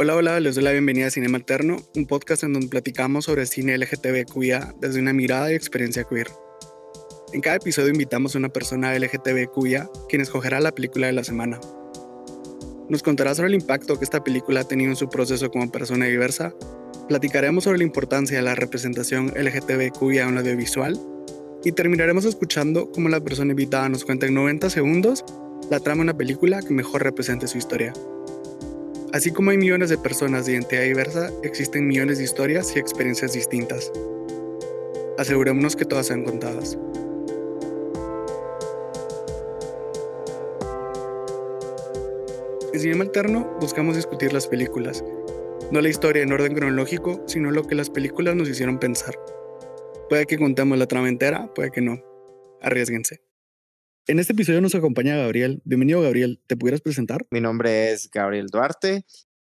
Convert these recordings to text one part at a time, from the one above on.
Hola, hola, les doy la bienvenida a Cinema Alterno, un podcast en donde platicamos sobre cine LGTBQIA desde una mirada y experiencia queer. En cada episodio invitamos a una persona LGTBQIA quien escogerá la película de la semana. Nos contará sobre el impacto que esta película ha tenido en su proceso como persona diversa, platicaremos sobre la importancia de la representación LGTBQIA en el audiovisual y terminaremos escuchando cómo la persona invitada nos cuenta en 90 segundos la trama de una película que mejor represente su historia. Así como hay millones de personas de identidad diversa, existen millones de historias y experiencias distintas. Asegurémonos que todas sean contadas. En Cinema Alterno buscamos discutir las películas, no la historia en orden cronológico, sino lo que las películas nos hicieron pensar. Puede que contemos la trama entera, puede que no. Arriesguense. En este episodio nos acompaña Gabriel. Bienvenido, Gabriel. ¿Te pudieras presentar? Mi nombre es Gabriel Duarte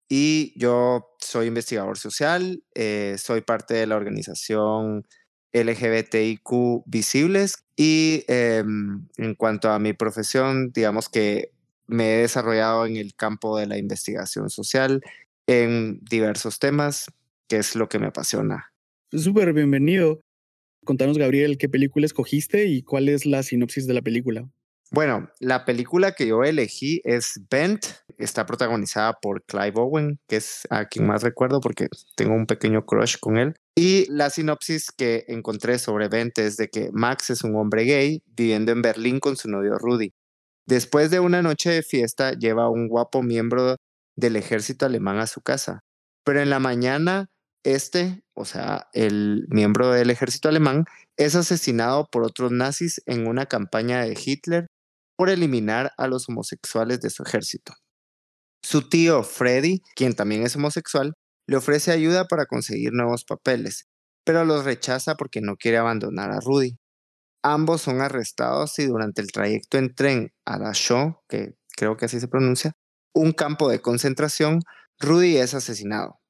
y yo soy investigador social. Eh, soy parte de la organización LGBTIQ Visibles y em, en cuanto a mi profesión, digamos que me he desarrollado en el campo de la investigación social en diversos temas, que es lo que me apasiona. Súper bienvenido. Contanos, Gabriel, qué película escogiste y cuál es la sinopsis de la película. Bueno, la película que yo elegí es Bent. Está protagonizada por Clive Owen, que es a quien más recuerdo porque tengo un pequeño crush con él. Y la sinopsis que encontré sobre Bent es de que Max es un hombre gay viviendo en Berlín con su novio Rudy. Después de una noche de fiesta, lleva a un guapo miembro del ejército alemán a su casa. Pero en la mañana este, o sea, el miembro del ejército alemán, es asesinado por otros nazis en una campaña de Hitler por eliminar a los homosexuales de su ejército. Su tío Freddy, quien también es homosexual, le ofrece ayuda para conseguir nuevos papeles, pero los rechaza porque no quiere abandonar a Rudy. Ambos son arrestados y durante el trayecto en tren a Dachau, que creo que así se pronuncia, un campo de concentración, Rudy es asesinado.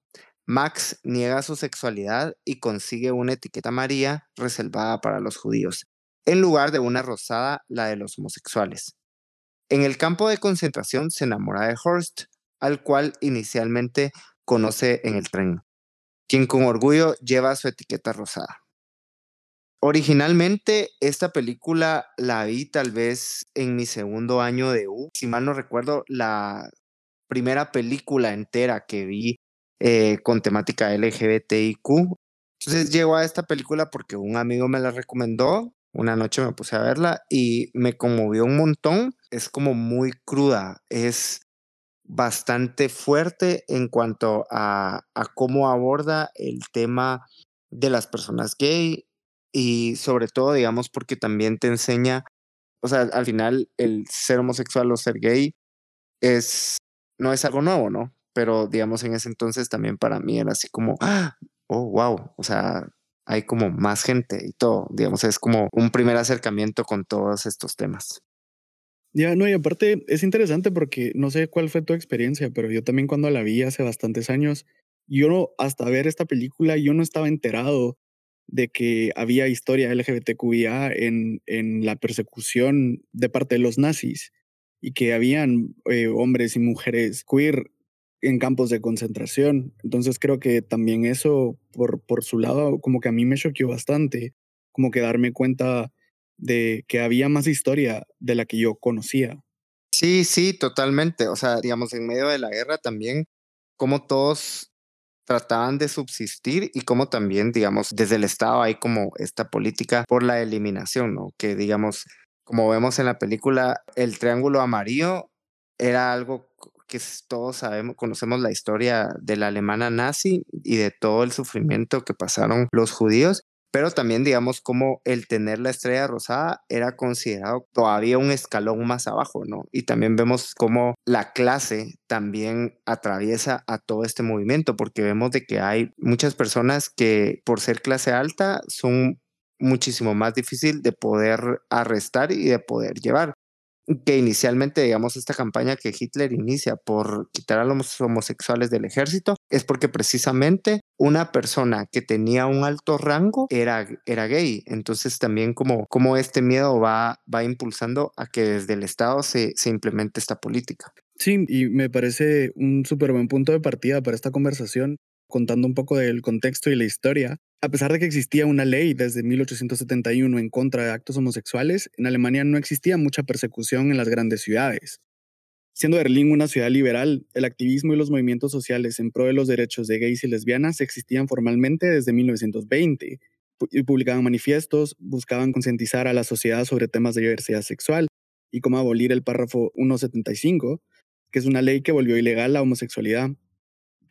Max niega su sexualidad y consigue una etiqueta amarilla reservada para los judíos, en lugar de una rosada, la de los homosexuales. En el campo de concentración se enamora de Horst, al cual inicialmente conoce en el tren, quien con orgullo lleva su etiqueta rosada. Originalmente esta película la vi tal vez en mi segundo año de U. Si mal no recuerdo, la primera película entera que vi eh, con temática LGBTIQ. Entonces llego a esta película porque un amigo me la recomendó. Una noche me puse a verla y me conmovió un montón. Es como muy cruda, es bastante fuerte en cuanto a, a cómo aborda el tema de las personas gay y sobre todo, digamos, porque también te enseña, o sea, al final el ser homosexual o ser gay es, no es algo nuevo, ¿no? Pero digamos en ese entonces también para mí era así como, ¡Ah! oh, wow, o sea, hay como más gente y todo, digamos, es como un primer acercamiento con todos estos temas. Ya, no, y aparte es interesante porque no sé cuál fue tu experiencia, pero yo también cuando la vi hace bastantes años, yo no, hasta ver esta película, yo no estaba enterado de que había historia LGBTQIA en, en la persecución de parte de los nazis y que habían eh, hombres y mujeres queer en campos de concentración. Entonces creo que también eso, por, por su lado, como que a mí me choqueó bastante, como que darme cuenta de que había más historia de la que yo conocía. Sí, sí, totalmente. O sea, digamos, en medio de la guerra también, como todos trataban de subsistir y como también, digamos, desde el Estado hay como esta política por la eliminación, ¿no? Que, digamos, como vemos en la película, el triángulo amarillo era algo que todos sabemos, conocemos la historia de la alemana nazi y de todo el sufrimiento que pasaron los judíos, pero también digamos como el tener la estrella rosada era considerado todavía un escalón más abajo, ¿no? Y también vemos cómo la clase también atraviesa a todo este movimiento, porque vemos de que hay muchas personas que por ser clase alta son muchísimo más difícil de poder arrestar y de poder llevar que inicialmente, digamos, esta campaña que Hitler inicia por quitar a los homosexuales del ejército es porque precisamente una persona que tenía un alto rango era, era gay. Entonces también como, como este miedo va, va impulsando a que desde el Estado se, se implemente esta política. Sí, y me parece un súper buen punto de partida para esta conversación, contando un poco del contexto y la historia. A pesar de que existía una ley desde 1871 en contra de actos homosexuales, en Alemania no existía mucha persecución en las grandes ciudades. Siendo Berlín una ciudad liberal, el activismo y los movimientos sociales en pro de los derechos de gays y lesbianas existían formalmente desde 1920 y publicaban manifiestos, buscaban concientizar a la sociedad sobre temas de diversidad sexual y cómo abolir el párrafo 175, que es una ley que volvió ilegal la homosexualidad.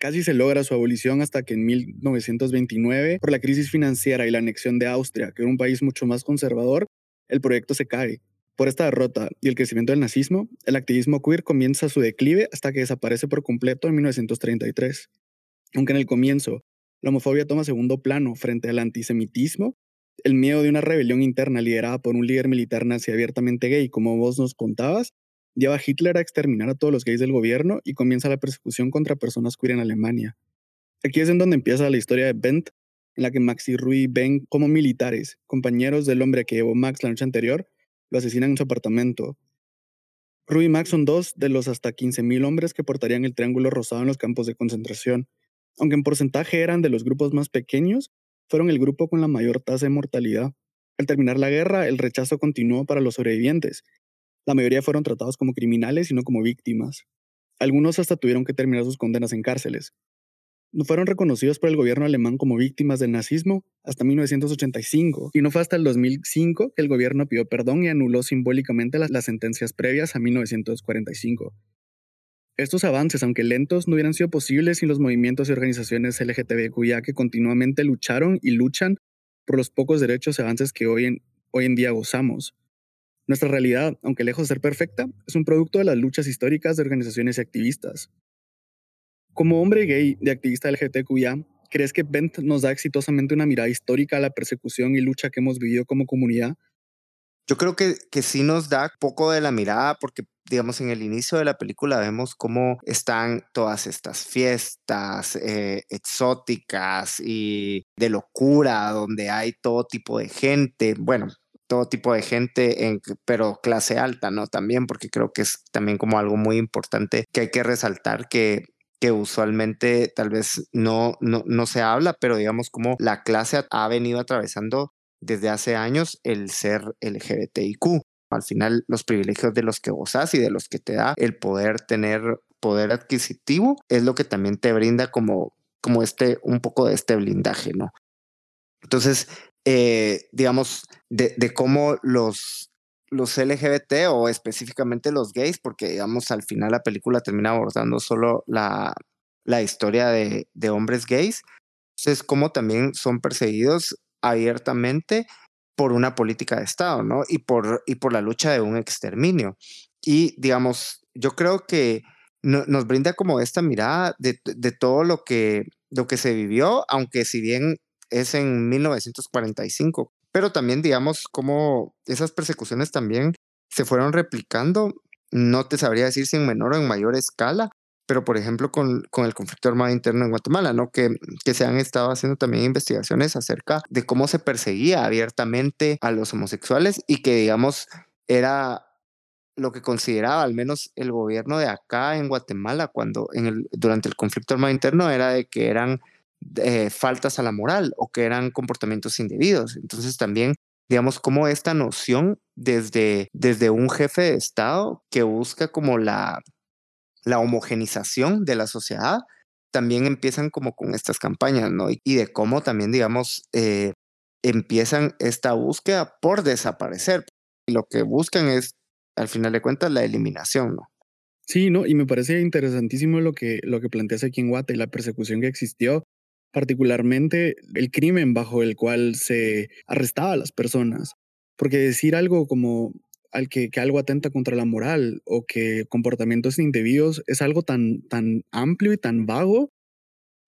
Casi se logra su abolición hasta que en 1929, por la crisis financiera y la anexión de Austria, que era un país mucho más conservador, el proyecto se cae. Por esta derrota y el crecimiento del nazismo, el activismo queer comienza su declive hasta que desaparece por completo en 1933. Aunque en el comienzo la homofobia toma segundo plano frente al antisemitismo, el miedo de una rebelión interna liderada por un líder militar nazi abiertamente gay, como vos nos contabas, lleva a Hitler a exterminar a todos los gays del gobierno y comienza la persecución contra personas queer en Alemania. Aquí es en donde empieza la historia de Bent, en la que Max y Rui ven como militares, compañeros del hombre que llevó Max la noche anterior, lo asesinan en su apartamento. Rui y Max son dos de los hasta 15.000 hombres que portarían el triángulo rosado en los campos de concentración. Aunque en porcentaje eran de los grupos más pequeños, fueron el grupo con la mayor tasa de mortalidad. Al terminar la guerra, el rechazo continuó para los sobrevivientes, la mayoría fueron tratados como criminales y no como víctimas. Algunos hasta tuvieron que terminar sus condenas en cárceles. No fueron reconocidos por el gobierno alemán como víctimas del nazismo hasta 1985, y no fue hasta el 2005 que el gobierno pidió perdón y anuló simbólicamente las, sentencias previas a 1945. Estos avances, aunque lentos, no hubieran sido posibles sin los movimientos y organizaciones LGTBQIA que continuamente lucharon y luchan por los pocos derechos y avances que hoy en, hoy en día gozamos. Nuestra realidad, aunque lejos de ser perfecta, es un producto de las luchas históricas de organizaciones y activistas. Como hombre gay y activista LGTQIA, ¿crees que Bent nos da exitosamente una mirada histórica a la persecución y lucha que hemos vivido como comunidad? Yo creo que, que sí nos da poco de la mirada porque, digamos, en el inicio de la película vemos cómo están todas estas fiestas eh, exóticas y de locura, donde hay todo tipo de gente. Bueno, todo tipo de gente, en, pero clase alta, ¿no? También, porque creo que es también como algo muy importante que hay que resaltar que que usualmente tal vez no, no, no se habla, pero digamos como la clase ha venido atravesando desde hace años el ser LGBTIQ. Al final, los privilegios de los que gozas y de los que te da el poder tener poder adquisitivo es lo que también te brinda como, como este, un poco de este blindaje, ¿no? Entonces, eh, digamos, de, cómo los, los LGBT o específicamente los gays, porque digamos al final la película termina abordando solo la, la historia de, de hombres gays, entonces cómo también son perseguidos abiertamente por una política de Estado, ¿no? Y por, y por la lucha de un exterminio. Y digamos, yo creo que nos brinda como esta mirada de, de, todo lo que, lo que se vivió, aunque si bien es en 1945. Pero también, digamos, cómo esas persecuciones también se fueron replicando, no te sabría decir si en menor o en mayor escala, pero por ejemplo con, con el conflicto armado interno en Guatemala, ¿no? Que, que se han estado haciendo también investigaciones acerca de cómo se perseguía abiertamente a los homosexuales y que, digamos, era lo que consideraba al menos el gobierno de acá en Guatemala cuando en el, durante el conflicto armado interno era de que eran eh, faltas a la moral o que eran comportamientos indebidos. Entonces también, digamos, como esta noción desde, desde un jefe de Estado que busca como la, la homogenización de la sociedad, también empiezan como con estas campañas, ¿no? Y, de cómo también, digamos, eh, empiezan esta búsqueda por desaparecer. Lo que buscan es, al final de cuentas, la eliminación, ¿no? Sí, no, y me parece interesantísimo lo que, lo que planteas aquí en y la persecución que existió particularmente el crimen bajo el cual se arrestaba a las personas. Porque decir algo como al que, que, algo atenta contra la moral o que comportamientos indebidos es algo tan, tan amplio y tan vago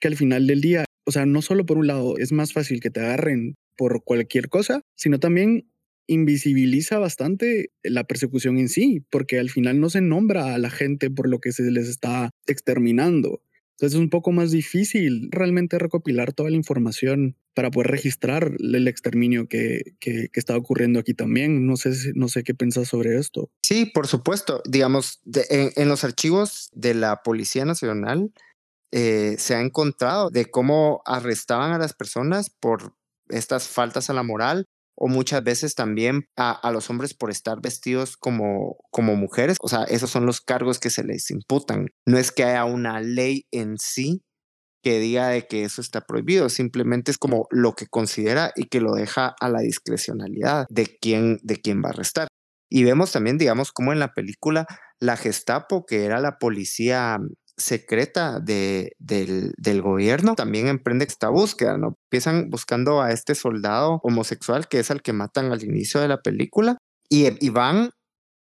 que al final del día, o sea, no solo por un lado es más fácil que te agarren por cualquier cosa, sino también invisibiliza bastante la persecución en sí, porque al final no se nombra a la gente por lo que se les está exterminando. Entonces es un poco más difícil realmente recopilar toda la información para poder registrar el exterminio que, que, está ocurriendo aquí también. No sé, no sé qué piensas sobre esto. Sí, por supuesto. Digamos, en, los archivos de la Policía Nacional eh, se ha encontrado de cómo arrestaban a las personas por estas faltas a la moral o muchas veces también a, a, los hombres por estar vestidos como, como mujeres. O sea, esos son los cargos que se les imputan. No es que haya una ley en sí que diga de que eso está prohibido, simplemente es como lo que considera y que lo deja a la discrecionalidad de quién, de quién va a arrestar. Y vemos también, digamos, como en la película la Gestapo, que era la policía secreta de, del, del, gobierno, también emprende esta búsqueda, ¿no? Empiezan buscando a este soldado homosexual que es al que matan al inicio de la película y, y van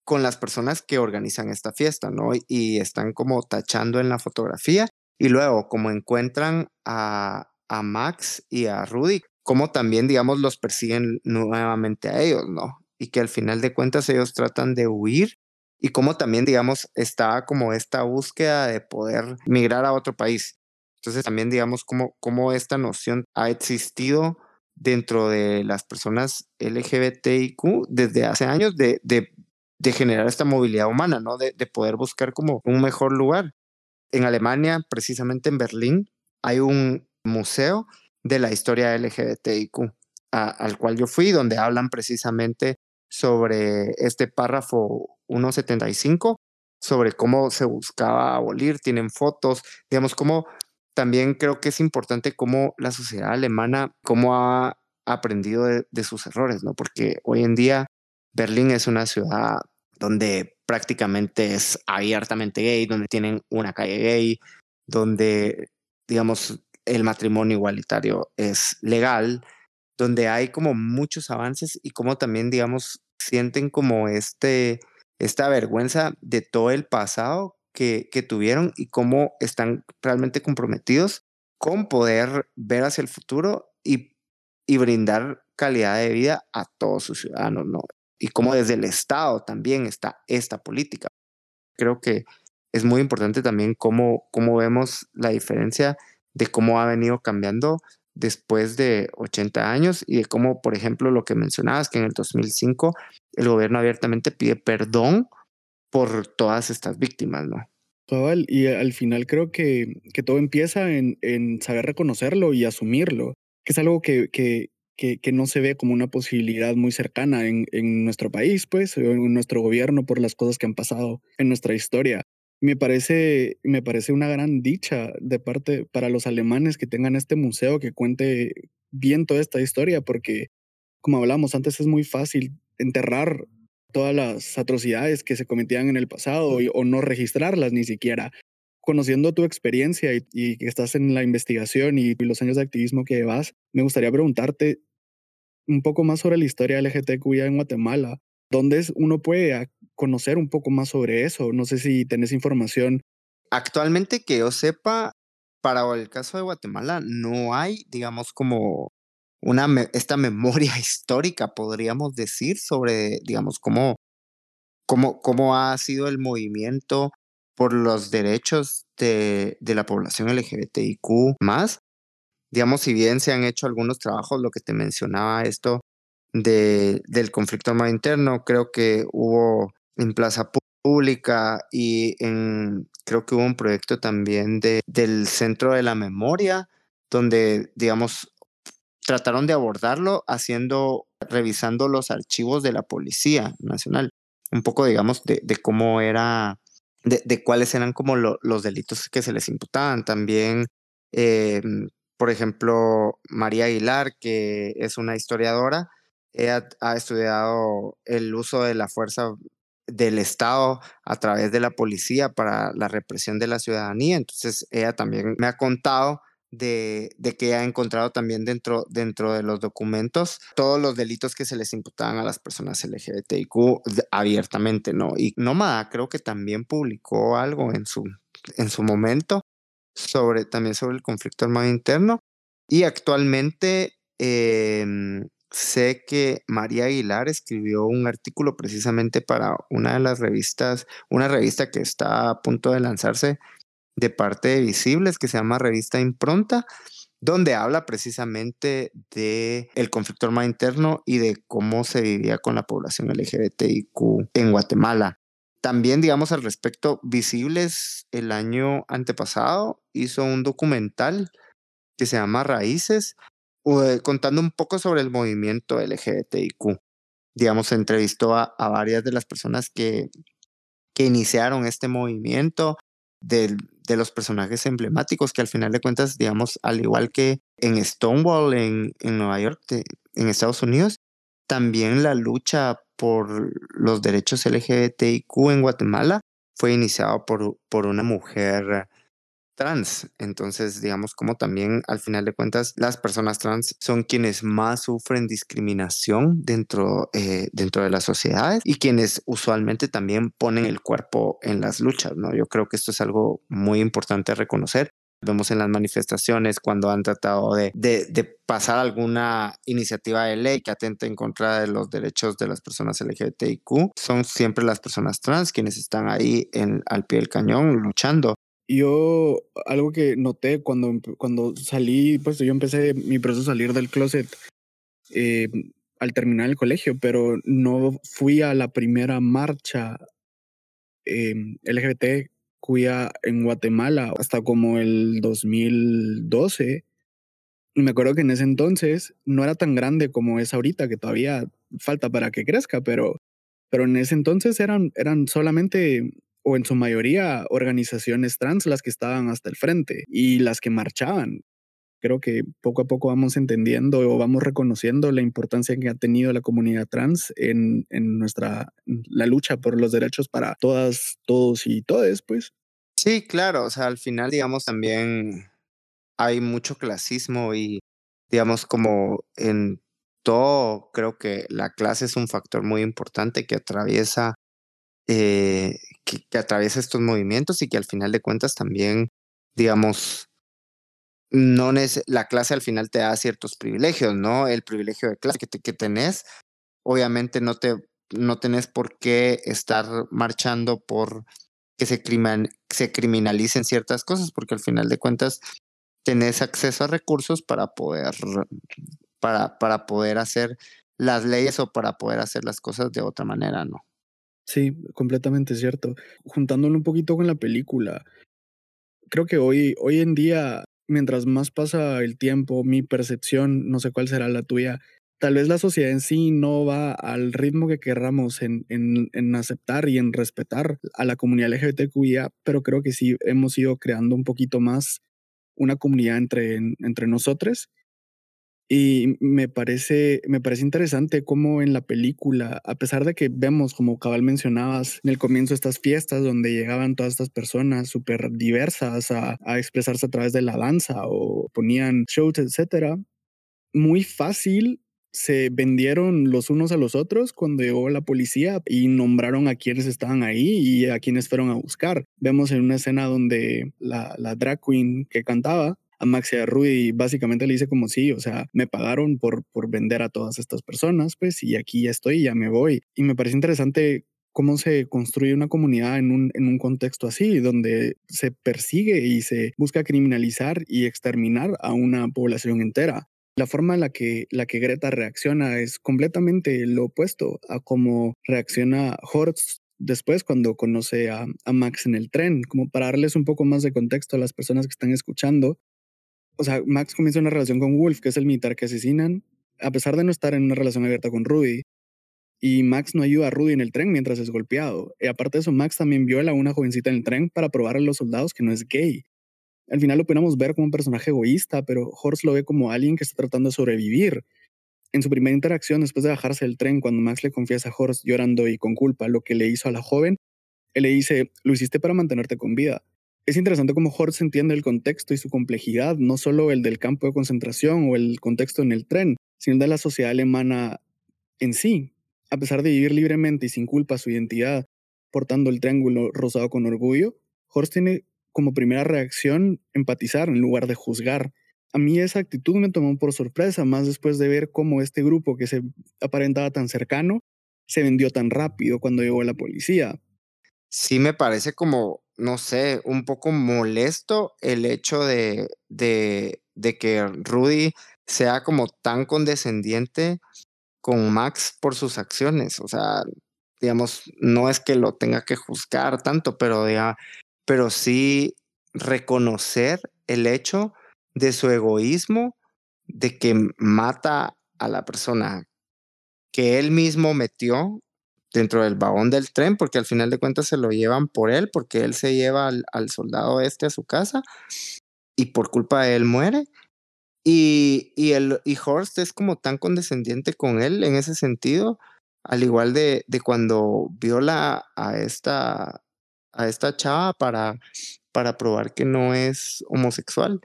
con las personas que organizan esta fiesta, ¿no? Y están como tachando en la fotografía y luego, como encuentran a, a Max y a Rudy, como también, digamos, los persiguen nuevamente a ellos, ¿no? Y que al final de cuentas ellos tratan de huir y como también, digamos, está como esta búsqueda de poder migrar a otro país. Entonces también, digamos, como, como esta noción ha existido dentro de las personas LGBTIQ desde hace años de, de, de generar esta movilidad humana, ¿no? De, de poder buscar como un mejor lugar. En Alemania, precisamente en Berlín, hay un museo de la historia LGBTIQ al cual yo fui, donde hablan precisamente sobre este párrafo 175, sobre cómo se buscaba abolir, tienen fotos, digamos, cómo también creo que es importante cómo la sociedad alemana, cómo ha aprendido de, de sus errores, ¿no? Porque hoy en día Berlín es una ciudad donde prácticamente es abiertamente gay, donde tienen una calle gay, donde, digamos, el matrimonio igualitario es legal, donde hay como muchos avances y como también, digamos, sienten como este, esta vergüenza de todo el pasado que, que tuvieron y cómo están realmente comprometidos con poder ver hacia el futuro y, y brindar calidad de vida a todos sus ciudadanos, ¿no? y cómo desde el Estado también está esta política. Creo que es muy importante también cómo, cómo vemos la diferencia de cómo ha venido cambiando después de 80 años y de cómo, por ejemplo, lo que mencionabas, que en el 2005 el gobierno abiertamente pide perdón por todas estas víctimas, ¿no? y al final creo que, que todo empieza en, en, saber reconocerlo y asumirlo, que es algo que, que, que, no se ve como una posibilidad muy cercana en, en nuestro país, pues, en nuestro gobierno por las cosas que han pasado en nuestra historia. Me parece, me parece una gran dicha de parte para los alemanes que tengan este museo que cuente bien toda esta historia, porque, como hablamos antes, es muy fácil enterrar todas las atrocidades que se cometían en el pasado o no registrarlas ni siquiera conociendo tu experiencia y, que estás en la investigación y, los años de activismo que llevas, me gustaría preguntarte un poco más sobre la historia LGTQIA en Guatemala. ¿Dónde uno puede conocer un poco más sobre eso? No sé si tenés información. Actualmente que yo sepa, para el caso de Guatemala no hay, digamos, como una esta memoria histórica, podríamos decir, sobre, digamos, cómo, cómo, cómo ha sido el movimiento por los derechos de, de la población LGBTIQ más digamos, si bien se han hecho algunos trabajos, lo que te mencionaba esto de, del conflicto armado interno, creo que hubo en Plaza Pública y en, creo que hubo un proyecto también de, del Centro de la Memoria, donde, digamos, trataron de abordarlo haciendo, revisando los archivos de la Policía Nacional, un poco, digamos, de, de cómo era, de, de, cuáles eran como los delitos que se les imputaban. También eh, por ejemplo, María Aguilar, que es una historiadora, ella ha estudiado el uso de la fuerza del Estado a través de la policía para la represión de la ciudadanía. Entonces, ella también me ha contado de, que ha encontrado también dentro, dentro de los documentos todos los delitos que se les imputaban a las personas LGBTIQ abiertamente, ¿no? Y Nómada creo que también publicó algo en su, en su momento sobre, también sobre el conflicto armado interno. Y actualmente em, sé que María Aguilar escribió un artículo precisamente para una de las revistas, una revista que está a punto de lanzarse de parte de Visibles, que se llama Revista Impronta, donde habla precisamente de el conflicto armado interno y de cómo se vivía con la población LGBTIQ en Guatemala. También, digamos, al respecto, Visibles el año antepasado hizo un documental que se llama Raíces, contando un poco sobre el movimiento LGBTIQ. Digamos, entrevistó a, varias de las personas que, que iniciaron este movimiento, de, de, los personajes emblemáticos que al final de cuentas, digamos, al igual que en Stonewall, en, en Nueva York, en Estados Unidos, también la lucha por los derechos LGBTIQ en Guatemala fue iniciado por, por una mujer trans. Entonces, digamos, como también al final de cuentas, las personas trans son quienes más sufren discriminación dentro, eh, dentro de las sociedades y quienes usualmente también ponen el cuerpo en las luchas, ¿no? Yo creo que esto es algo muy importante reconocer. Vemos en las manifestaciones cuando han tratado de, de, pasar alguna iniciativa de ley que atente en contra de los derechos de las personas LGBTIQ. Son siempre las personas trans quienes están ahí en, al pie del cañón luchando. Yo, algo que noté cuando, cuando salí, pues yo empecé mi proceso a salir del closet eh, al terminar el colegio, pero no fui a la primera marcha eh, LGBT cuya en Guatemala hasta como el 2012. Y me acuerdo que en ese entonces no era tan grande como es ahorita, que todavía falta para que crezca, pero, pero en ese entonces eran, eran solamente, o en su mayoría, organizaciones trans las que estaban hasta el frente y las que marchaban. Creo que poco a poco vamos entendiendo o vamos reconociendo la importancia que ha tenido la comunidad trans en, en nuestra la lucha por los derechos para todas, todos y todes, pues. Sí, claro, o sea, al final, digamos, también hay mucho clasismo y, digamos, como en todo, creo que la clase es un factor muy importante que atraviesa, eh, que, atraviesa estos movimientos y que al final de cuentas también, digamos, no la clase al final te da ciertos privilegios, ¿no? El privilegio de clase que, que tenés, obviamente no te no tenés por qué estar marchando por que se, se criminalicen ciertas cosas, porque al final de cuentas tenés acceso a recursos para poder, para, para poder hacer las leyes o para poder hacer las cosas de otra manera, ¿no? Sí, completamente cierto. Juntándolo un poquito con la película, creo que hoy, hoy en día mientras más pasa el tiempo, mi percepción, no sé cuál será la tuya, tal vez la sociedad en sí no va al ritmo que querramos en, en, en, aceptar y en respetar a la comunidad LGBTQIA, pero creo que sí hemos ido creando un poquito más una comunidad entre, entre nosotros y me parece, me parece interesante cómo en la película, a pesar de que vemos, como cabal mencionabas, en el comienzo estas fiestas donde llegaban todas estas personas súper diversas a, expresarse a través de la danza o ponían shows, etcétera, muy fácil se vendieron los unos a los otros cuando llegó la policía y nombraron a quienes estaban ahí y a quienes fueron a buscar. Vemos en una escena donde la drag queen que cantaba a Max y a Rudy básicamente le dice como sí, o sea, me pagaron por, por vender a todas estas personas, pues, y aquí ya estoy, ya me voy. Y me parece interesante cómo se construye una comunidad en un, en un contexto así, donde se persigue y se busca criminalizar y exterminar a una población entera. La forma en la que, la que Greta reacciona es completamente lo opuesto a cómo reacciona Horst después cuando conoce a, a, Max en el tren, como para darles un poco más de contexto a las personas que están escuchando o sea, Max comienza una relación con Wolf, que es el militar que asesinan, a pesar de no estar en una relación abierta con Rudy. Y Max no ayuda a Rudy en el tren mientras es golpeado. Y aparte de eso, Max también viola a una jovencita en el tren para probar a los soldados que no es gay. Al final lo podemos ver como un personaje egoísta, pero Horst lo ve como alguien que está tratando de sobrevivir. En su primera interacción, después de bajarse del tren, cuando Max le confiesa a Horst llorando y con culpa lo que le hizo a la joven, él le dice, lo hiciste para mantenerte con vida. Es interesante cómo Horst entiende el contexto y su complejidad, no solo el del campo de concentración o el contexto en el tren, sino de la sociedad alemana en sí. A pesar de vivir libremente y sin culpa su identidad, portando el triángulo rosado con orgullo, Horst tiene como primera reacción empatizar en lugar de juzgar. A mí esa actitud me tomó por sorpresa, más después de ver cómo este grupo que se aparentaba tan cercano se vendió tan rápido cuando llegó la policía. Sí me parece como no sé, un poco molesto el hecho de, de que Rudy sea como tan condescendiente con Max por sus acciones. O sea, digamos, no es que lo tenga que juzgar tanto, pero, pero sí reconocer el hecho de su egoísmo, de que mata a la persona que él mismo metió dentro del vagón del tren, porque al final de cuentas se lo llevan por él, porque él se lleva al, al soldado este a su casa y por culpa de él muere. Y, y, el, y Horst es como tan condescendiente con él en ese sentido, al igual de, de cuando viola a esta, a esta chava para, para probar que no es homosexual.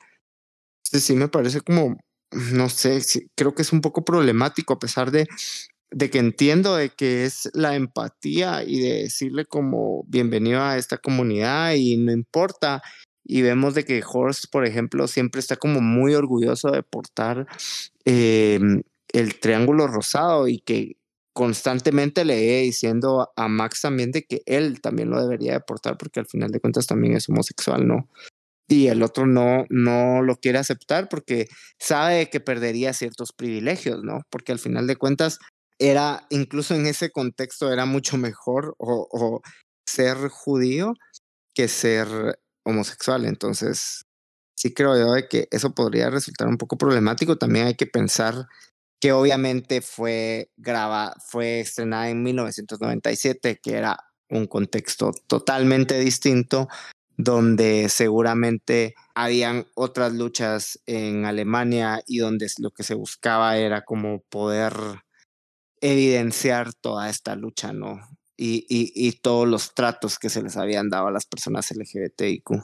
Entonces sí me parece como, no sé, creo que es un poco problemático a pesar de, de que entiendo de que es la empatía y de decirle como bienvenido a esta comunidad y no importa y vemos de que Horst, por ejemplo, siempre está como muy orgulloso de portar em, el triángulo rosado y que constantemente le iba diciendo a Max también de que él también lo debería de portar porque al final de cuentas también es homosexual, ¿no? Y el otro no, no lo quiere aceptar porque sabe que perdería ciertos privilegios, ¿no? Porque al final de cuentas era, incluso en ese contexto, era mucho mejor o, ser judío que ser homosexual. Entonces, sí creo yo de que eso podría resultar un poco problemático. También hay que pensar que obviamente fue graba, fue estrenada en 1997, que era un contexto totalmente distinto, donde seguramente habían otras luchas en Alemania y donde lo que se buscaba era como poder evidenciar toda esta lucha, ¿no? y, y, todos los tratos que se les habían dado a las personas LGBTIQ.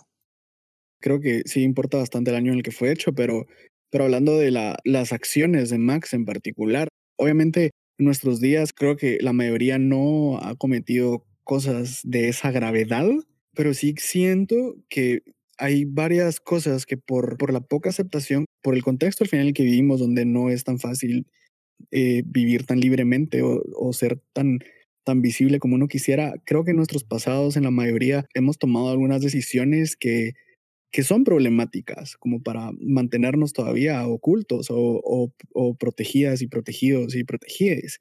Creo que sí importa bastante el año en el que fue hecho, pero, pero hablando de la, las acciones de Max en particular, obviamente en nuestros días creo que la mayoría no ha cometido cosas de esa gravedad, pero sí siento que hay varias cosas que por, por la poca aceptación, por el contexto al final en el que vivimos, donde no es tan fácil eh, vivir tan libremente o, ser tan tan visible como uno quisiera. Creo que en nuestros pasados, en la mayoría, hemos tomado algunas decisiones que, que son problemáticas, como para mantenernos todavía ocultos o, o, protegidas y protegidos y protegidas.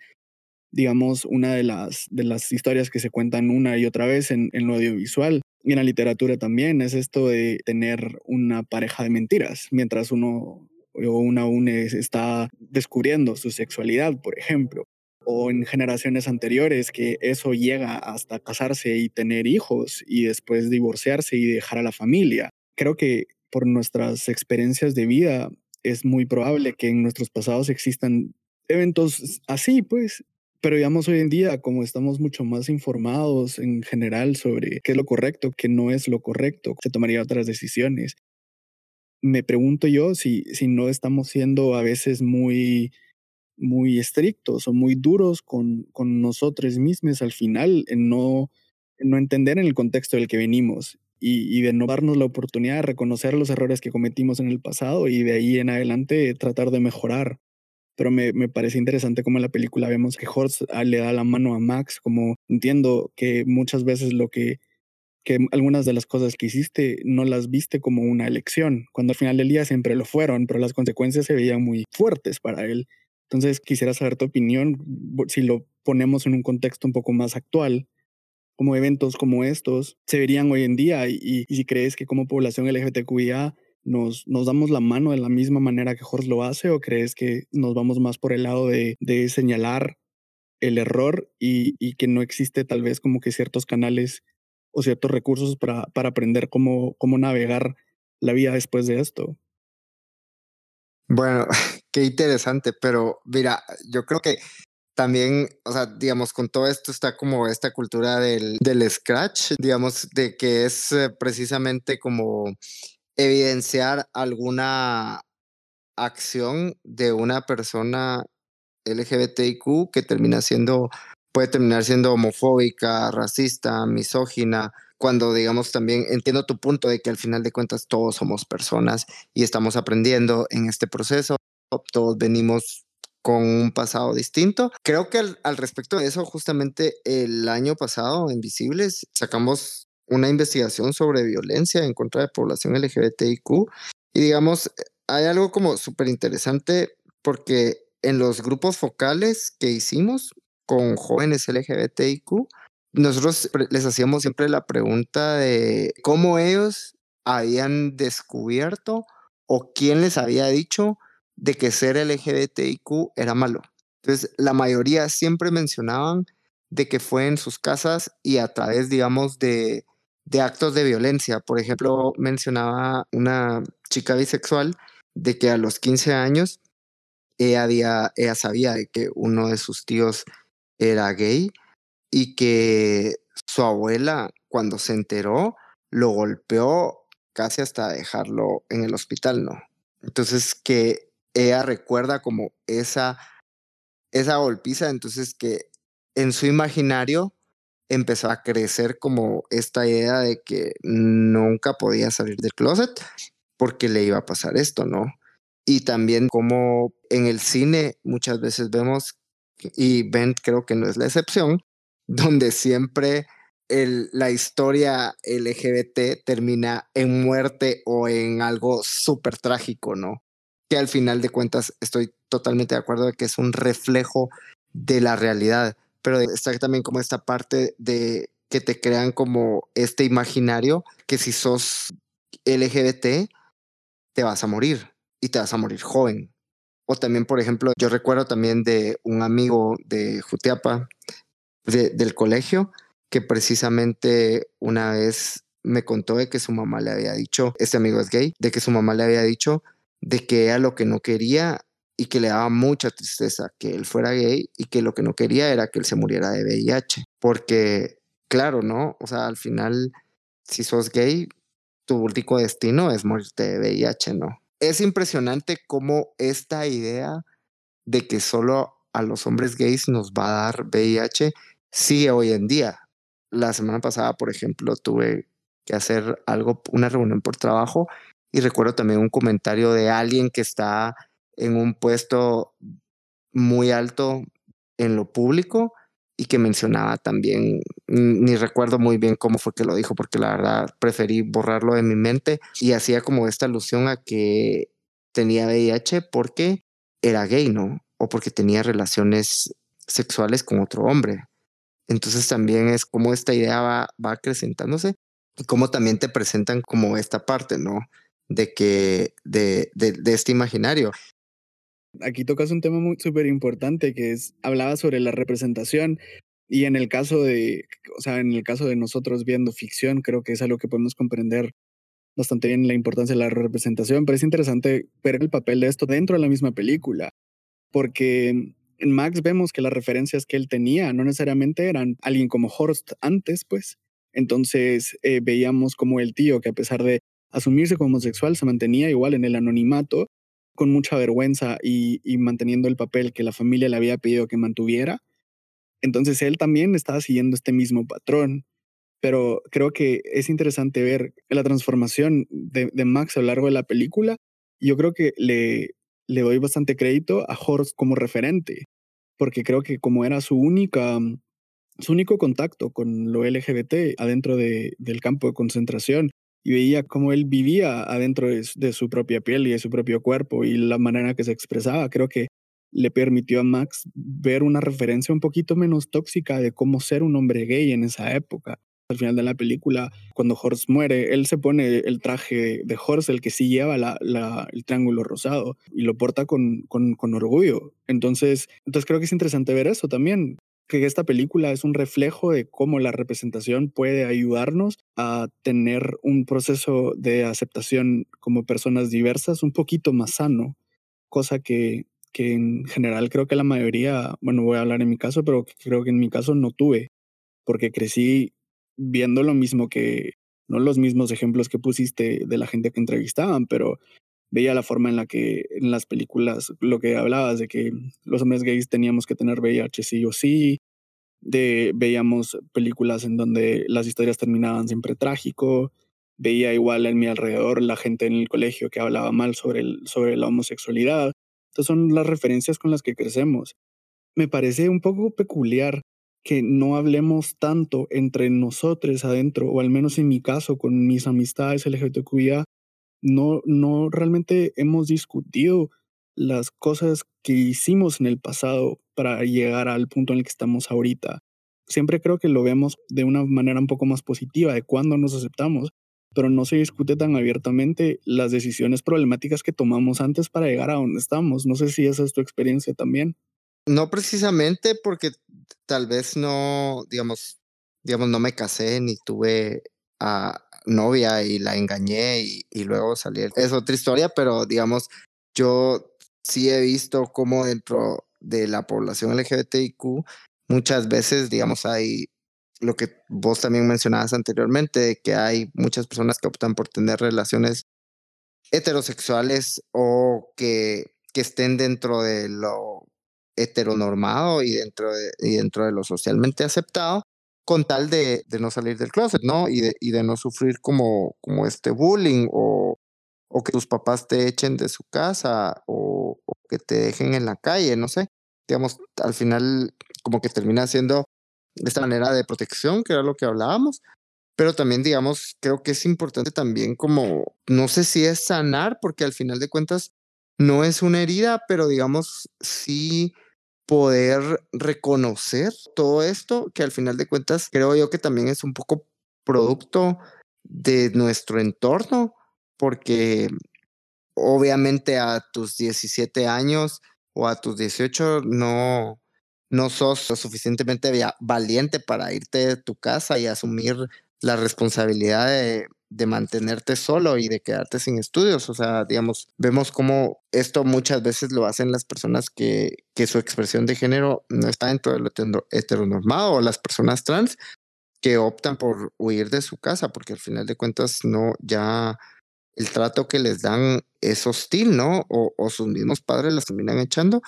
Digamos, una de las, de las historias que se cuentan una y otra vez en, en lo audiovisual y en la literatura también es esto de tener una pareja de mentiras, mientras uno o una une está descubriendo su sexualidad, por ejemplo o en generaciones anteriores que eso llega hasta casarse y tener hijos y después divorciarse y dejar a la familia. Creo que por nuestras experiencias de vida es muy probable que en nuestros pasados existan eventos así, pues. Pero digamos hoy en día, como estamos mucho más informados en general sobre qué es lo correcto, qué no es lo correcto, se tomaría otras decisiones. Me pregunto yo si, si no estamos siendo a veces muy muy estrictos o muy duros con, con nosotros mismos al final, en no, no entender en el contexto del que venimos y, y, de no darnos la oportunidad de reconocer los errores que cometimos en el pasado y de ahí en adelante tratar de mejorar. Pero me, me parece interesante como en la película vemos que Horst ah, le da la mano a Max, como entiendo que muchas veces lo que que algunas de las cosas que hiciste no las viste como una elección, cuando al final del día siempre lo fueron, pero las consecuencias se veían muy fuertes para él. Entonces quisiera saber tu opinión, si lo ponemos en un contexto un poco más actual, como eventos como estos se verían hoy en día y, si crees que como población LGBTQIA nos, nos damos la mano de la misma manera que Horst lo hace o crees que nos vamos más por el lado de, de señalar el error y, y, que no existe tal vez como que ciertos canales o ciertos recursos para, para aprender cómo, cómo navegar la vida después de esto? Bueno, qué interesante, pero mira, yo creo que también, o sea, digamos, con todo esto está como esta cultura del, del scratch, digamos, de que es eh, precisamente como evidenciar alguna acción de una persona LGBTIQ que termina siendo, puede terminar siendo homofóbica, racista, misógina, cuando digamos también entiendo tu punto de que al final de cuentas todos somos personas y estamos aprendiendo en este proceso, todos venimos con un pasado distinto. Creo que al, respecto de eso, justamente el año pasado en Visibles sacamos una investigación sobre violencia en contra de población LGBTIQ y digamos, hay algo como súper interesante porque en los grupos focales que hicimos con jóvenes LGBTIQ, nosotros les hacíamos siempre la pregunta de cómo ellos habían descubierto o quién les había dicho de que ser LGBTIQ era malo. Entonces, la mayoría siempre mencionaban de que fue en sus casas y a través, digamos, de, de actos de violencia. Por ejemplo, mencionaba una chica bisexual de que a los 15 años ella, ella sabía de que uno de sus tíos era gay y que su abuela, cuando se enteró, lo golpeó casi hasta dejarlo en el hospital, ¿no? Entonces que ella recuerda como esa, esa golpiza, entonces que en su imaginario empezó a crecer como esta idea de que nunca podía salir del closet porque le iba a pasar esto, ¿no? Y también como en el cine muchas veces vemos, y Ben creo que no es la excepción, donde siempre la historia LGBT termina en muerte o en algo súper trágico, ¿no? Que al final de cuentas estoy totalmente de acuerdo de que es un reflejo de la realidad, pero está también como esta parte de que te crean como este imaginario que si sos LGBT te vas a morir y te vas a morir joven. O también, por ejemplo, yo recuerdo también de un amigo de Jutiapa, del colegio, que precisamente una vez me contó de que su mamá le había dicho, este amigo es gay, de que su mamá le había dicho de que era lo que no quería y que le daba mucha tristeza que él fuera gay y que lo que no quería era que él se muriera de VIH. Porque, claro, ¿no? O sea, al final, si sos gay, tu único destino es morirte de VIH, ¿no? Es impresionante cómo esta idea de que solo a los hombres gays nos va a dar VIH sigue hoy en día. La semana pasada, por ejemplo, tuve que hacer algo, una reunión por trabajo y recuerdo también un comentario de alguien que está en un puesto muy alto en lo público que mencionaba también, ni recuerdo muy bien cómo fue que lo dijo, porque la verdad preferí borrarlo de mi mente y hacía como esta alusión a que tenía VIH porque era gay, ¿no? O porque tenía relaciones sexuales con otro hombre. Entonces también es como esta idea va, va acrecentándose y cómo también te presentan como esta parte, ¿no? De que, de, de este imaginario. Aquí tocas un tema muy súper importante que es, hablaba sobre la representación y en el caso de, o sea, en el caso de nosotros viendo ficción, creo que es algo que podemos comprender bastante bien la importancia de la representación, pero es interesante ver el papel de esto dentro de la misma película, porque en Max vemos que las referencias que él tenía no necesariamente eran alguien como Horst antes, pues. Entonces eh, veíamos como el tío, que a pesar de asumirse como homosexual, se mantenía igual en el anonimato, con mucha vergüenza y, manteniendo el papel que la familia le había pedido que mantuviera. Entonces él también estaba siguiendo este mismo patrón. Pero creo que es interesante ver la transformación de, Max a lo largo de la película. Yo creo que le, doy bastante crédito a Horst como referente, porque creo que como era su única su único contacto con lo LGBT adentro de, del campo de concentración y veía cómo él vivía adentro de, su propia piel y de su propio cuerpo y la manera que se expresaba, creo que le permitió a Max ver una referencia un poquito menos tóxica de cómo ser un hombre gay en esa época. Al final de la película, cuando Horst muere, él se pone el traje de Horst, el que sí lleva la, el triángulo rosado, y lo porta con, con, con, orgullo. Entonces, entonces creo que es interesante ver eso también, que esta película es un reflejo de cómo la representación puede ayudarnos a tener un proceso de aceptación como personas diversas un poquito más sano, cosa que, que en general creo que la mayoría, bueno, voy a hablar en mi caso, pero creo que en mi caso no tuve, porque crecí viendo lo mismo que, no los mismos ejemplos que pusiste de la gente que entrevistaban, pero veía la forma en la que en las películas, lo que hablabas de que los hombres gays teníamos que tener VIH sí o sí, de, veíamos películas en donde las historias terminaban siempre trágico, veía igual en mi alrededor la gente en el colegio que hablaba mal sobre, el, sobre la homosexualidad. Estas son las referencias con las que crecemos. Me parece un poco peculiar que no hablemos tanto entre nosotros adentro, o al menos en mi caso con mis amistades LGBTQIA, no, no realmente hemos discutido las cosas que hicimos en el pasado para llegar al punto en el que estamos ahorita. Siempre creo que lo vemos de una manera un poco más positiva de cuando nos aceptamos, pero no se discute tan abiertamente las decisiones problemáticas que tomamos antes para llegar a donde estamos. No sé si esa es tu experiencia también. No precisamente porque tal vez no, digamos, digamos, no me casé ni tuve a novia y la engañé y, luego salí. Es otra historia, pero digamos, yo sí he visto cómo dentro de la población LGBTIQ muchas veces, digamos, hay lo que vos también mencionabas anteriormente, que hay muchas personas que optan por tener relaciones heterosexuales o que, que estén dentro de lo heteronormado y dentro de, y dentro de lo socialmente aceptado, con tal de, no salir del closet, ¿no? Y de, no sufrir como, este bullying o, que tus papás te echen de su casa o, o, que te dejen en la calle, no sé. Digamos, al final como que termina siendo esta manera de protección, que era lo que hablábamos, pero también, digamos, creo que es importante también como, no sé si es sanar, porque al final de cuentas no es una herida, pero digamos, sí poder reconocer todo esto, que al final de cuentas creo yo que también es un poco producto de nuestro entorno, porque obviamente a tus 17 años o a tus 18 no, no sos lo suficientemente valiente para irte de tu casa y asumir la responsabilidad de, de, mantenerte solo y de quedarte sin estudios. O sea, digamos, vemos cómo esto muchas veces lo hacen las personas que, que su expresión de género no está dentro de lo heteronormado o las personas trans que optan por huir de su casa porque al final de cuentas no ya el trato que les dan es hostil, ¿no? O, o sus mismos padres las terminan echando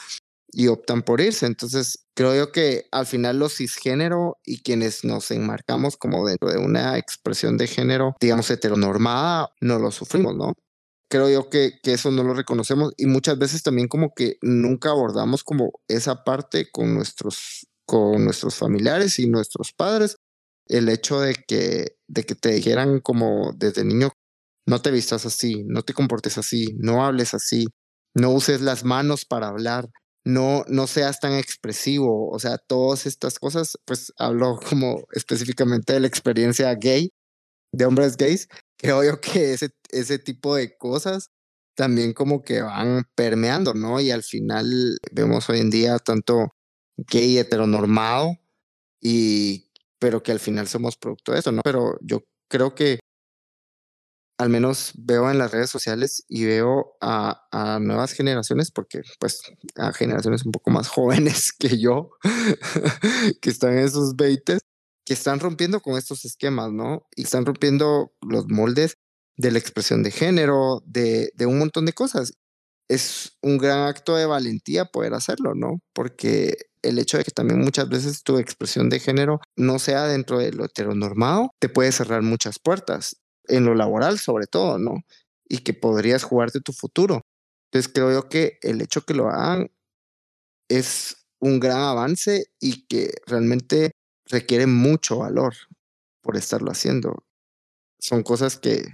y optan por irse. Entonces, creo yo que al final los cisgénero y quienes nos enmarcamos como dentro de una expresión de género, digamos, heteronormada, no lo sufrimos, ¿no? Creo yo que, que eso no lo reconocemos y muchas veces también como que nunca abordamos como esa parte con nuestros, con nuestros familiares y nuestros padres. El hecho de que, de que te dijeran como desde niño, no te vistas así, no te comportes así, no hables así, no uses las manos para hablar, no, no seas tan expresivo, o sea, todas estas cosas, pues hablo como específicamente de la experiencia gay, de hombres gays, creo yo que ese, ese tipo de cosas también como que van permeando, ¿no? Y al final vemos hoy en día tanto gay heteronormado y pero que al final somos producto de eso, ¿no? Pero yo creo que al menos veo en las redes sociales y veo a, a, nuevas generaciones, porque pues a generaciones un poco más jóvenes que yo, que están en sus 20, que están rompiendo con estos esquemas, ¿no? Y están rompiendo los moldes de la expresión de género, de, de un montón de cosas. Es un gran acto de valentía poder hacerlo, ¿no? Porque el hecho de que también muchas veces tu expresión de género no sea dentro de lo heteronormado, te puede cerrar muchas puertas en lo laboral sobre todo, ¿no? Y que podrías jugarte tu futuro. Entonces creo yo que el hecho que lo hagan es un gran avance y que realmente requiere mucho valor por estarlo haciendo. Son cosas que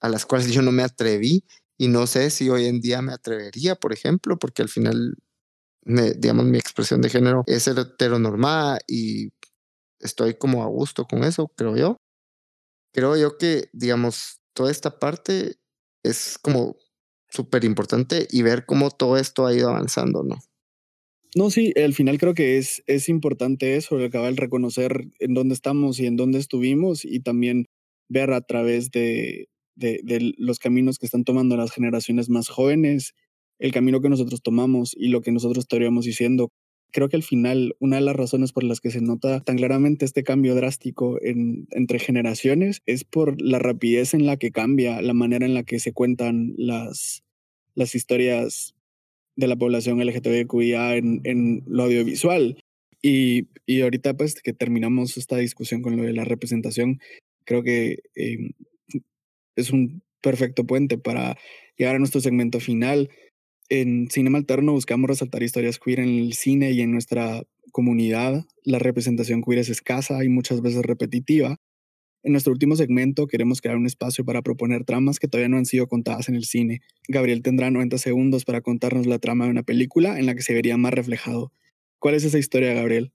a las cuales yo no me atreví y no sé si hoy en día me atrevería, por ejemplo, porque al final, me, digamos, mi expresión de género es heteronormada y estoy como a gusto con eso, creo yo creo yo que, digamos, toda esta parte es como súper importante y ver cómo todo esto ha ido avanzando, ¿no? No, sí, al final creo que es, es importante eso, acabar el reconocer en dónde estamos y en dónde estuvimos y también ver a través de, de, de los caminos que están tomando las generaciones más jóvenes, el camino que nosotros tomamos y lo que nosotros estaríamos diciendo Creo que al final una de las razones por las que se nota tan claramente este cambio drástico en, entre generaciones es por la rapidez en la que cambia la manera en la que se cuentan las, las historias de la población LGTBQIA en, en lo audiovisual. Y, y, ahorita pues que terminamos esta discusión con lo de la representación, creo que eh, es un perfecto puente para llegar a nuestro segmento final en Cinema Alterno buscamos resaltar historias queer en el cine y en nuestra comunidad. La representación queer es escasa y muchas veces repetitiva. En nuestro último segmento queremos crear un espacio para proponer tramas que todavía no han sido contadas en el cine. Gabriel tendrá 90 segundos para contarnos la trama de una película en la que se vería más reflejado. ¿Cuál es esa historia, Gabriel?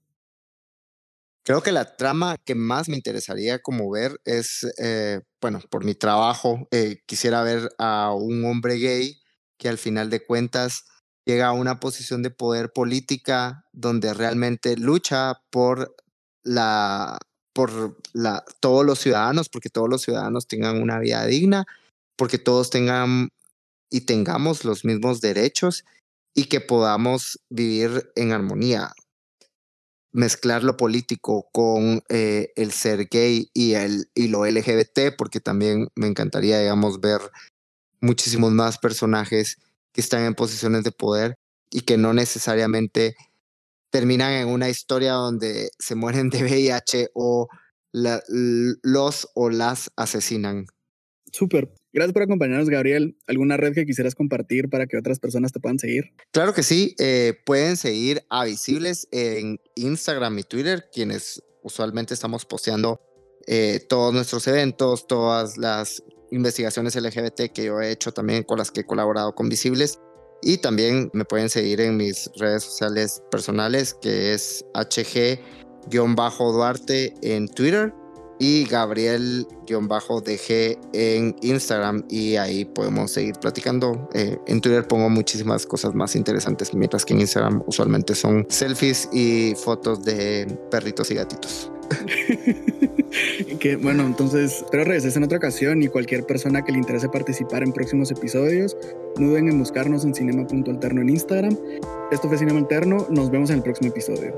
Creo que la trama que más me interesaría como ver es, eh, bueno, por mi trabajo, eh, quisiera ver a un hombre gay que al final de cuentas llega a una posición de poder política donde realmente lucha por la por la, todos los ciudadanos, porque todos los ciudadanos tengan una vida digna, porque todos tengan y tengamos los mismos derechos y que podamos vivir en armonía. Mezclar lo político con eh, el ser gay y, el, y lo LGBT, porque también me encantaría, digamos, ver muchísimos más personajes que están en posiciones de poder y que no necesariamente terminan en una historia donde se mueren de VIH o los o las asesinan. Súper. Gracias por acompañarnos, Gabriel. ¿Alguna red que quisieras compartir para que otras personas te puedan seguir? Claro que sí. Eh, pueden seguir a Visibles en Instagram y Twitter, quienes usualmente estamos posteando eh, todos nuestros eventos, todas las investigaciones LGBT que yo he hecho también con las que he colaborado con Visibles. Y también me pueden seguir en mis redes sociales personales, que es HG-Duarte en Twitter y Gabriel-DG en Instagram. Y ahí podemos seguir platicando. Eh, en Twitter pongo muchísimas cosas más interesantes, mientras que en Instagram usualmente son selfies y fotos de perritos y gatitos. bueno, entonces espero regreses en otra ocasión y cualquier persona que le interese participar en próximos episodios, no duden en buscarnos en cinema.alterno en Instagram. Esto fue Cinema Alterno, nos vemos en el próximo episodio.